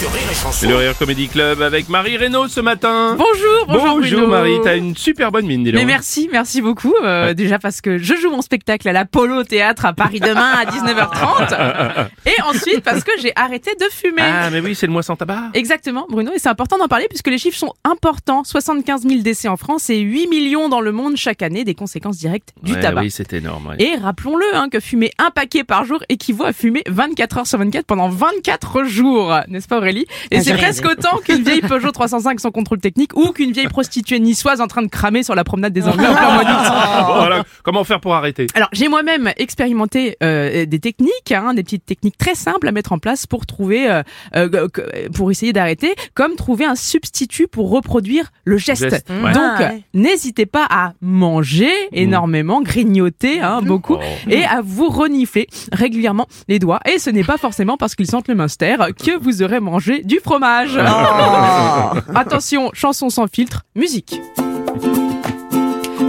sur Rire et Chanson. Le Rire Comedy Club avec Marie Reynaud ce matin. Bonjour, bonjour, Bruno. Marie, t'as une super bonne mine, dis. Mais merci, merci beaucoup. euh, Déjà parce que je joue mon spectacle à la Polo Théâtre à Paris demain à 19h30. Et ensuite parce que j'ai arrêté de fumer. Ah, mais oui, c'est le mois sans tabac. Exactement, Bruno. Et c'est important d'en parler puisque les chiffres sont importants. 75 000 décès en France et 8 millions dans le monde chaque année des conséquences directes du Ouais, tabac. Oui, c'est énorme. ouais. Et rappelons-le, hein, que fumer un paquet par jour équivaut à fumer 24 heures sur 24 pendant 24 jours, n'est-ce pas Aurélie Et c'est presque autant qu'une vieille Peugeot 305 sans contrôle technique ou qu'une vieille prostituée niçoise en train de cramer sur la promenade des Anglais en plein mois d'août. Voilà. Comment faire pour arrêter? Alors j'ai moi-même expérimenté euh, des techniques, hein, des petites techniques très simples à mettre en place pour trouver, euh, euh, pour essayer d'arrêter, comme trouver un substitut pour reproduire le geste. Geste, ouais. Donc Ah, ouais. n'hésitez pas à manger énormément, grignoter hein, beaucoup, Oh. et à vous renifler régulièrement les doigts. Et ce n'est pas forcément parce qu'ils sentent le munster que vous aurez mangé du fromage. Attention, chanson sans filtre, musique.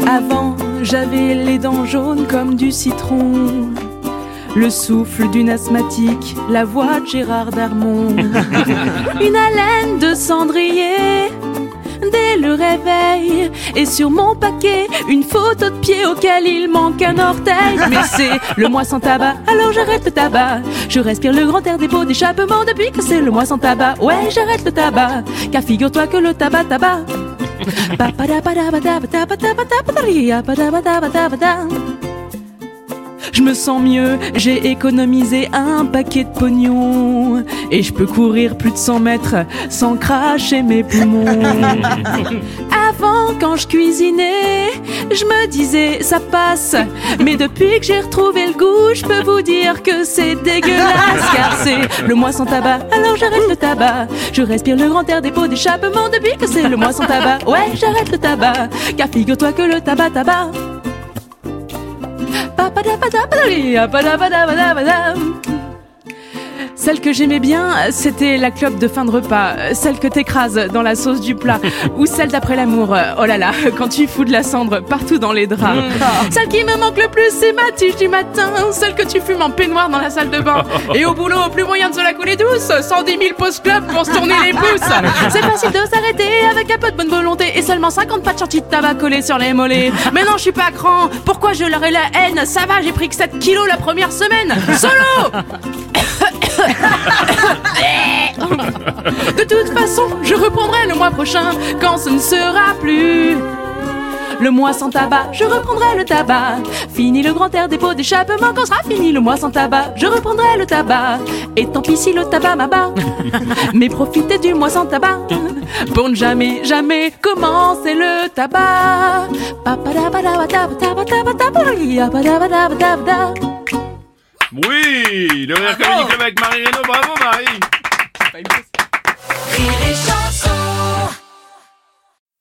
Avant, j'avais les dents jaunes comme du citron. Le souffle d'une asthmatique, la voix de Gérard Darmon. Une haleine de cendrier Et sur mon paquet, une photo de pied auquel il manque un orteil. Mais c'est le mois sans tabac, alors j'arrête le tabac. Je respire le grand air des pots d'échappement depuis que c'est le mois sans tabac. Ouais, j'arrête le tabac, car figure-toi que le tabac, tabac. Je me sens mieux, j'ai économisé un paquet de pognon et je peux courir plus de 100 mètres sans cracher mes poumons. Avant, quand je cuisinais, je me disais ça passe, mais depuis que j'ai retrouvé le goût, je peux vous dire que c'est dégueulasse car c'est le mois sans tabac. Alors j'arrête le tabac, je respire le grand air des pots d'échappement depuis que c'est le mois sans tabac. Ouais, j'arrête le tabac, car figure-toi que le tabac tabac. Celle que j'aimais bien, c'était la clope de fin de repas, celle que t'écrases dans la sauce du plat, ou celle d'après l'amour. Oh là là, quand tu fous de la cendre partout dans les draps. Celle qui me manque le plus, c'est ma tige du matin, celle que tu fumes en peignoir dans la salle de bain. Et au boulot, plus moyen de se la couler douce, 110 000 post club pour se tourner les pouces. C'est facile de s'arrêter avec un peu de bonne volonté et seulement 50 pas de chantier de tabac collé sur les mollets. Mais non, je suis pas grand. Pourquoi je leur ai la haine? Ça va, j'ai pris que 7 kilos la première semaine. Solo De toute façon, je reprendrai le mois prochain quand ce ne sera plus. Le mois sans tabac, je reprendrai le tabac. Fini le grand air des pots d'échappement quand sera fini le mois sans tabac, je reprendrai le tabac. Et tant pis si le tabac m'abat. Mais profitez du mois sans tabac pour ne jamais, jamais commencer le tabac. Oui, le Rire Comedy Club avec Marie Reynaud. Bravo, Marie.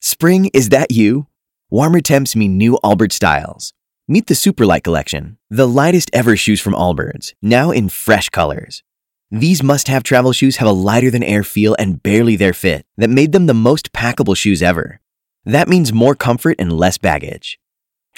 Spring, is that you? Warmer temps mean new Allbirds styles. Meet the Superlight Collection, the lightest ever shoes from Allbirds, now in fresh colors. These must have travel shoes have a lighter than air feel and barely their fit that made them the most packable shoes ever. That means more comfort and less baggage.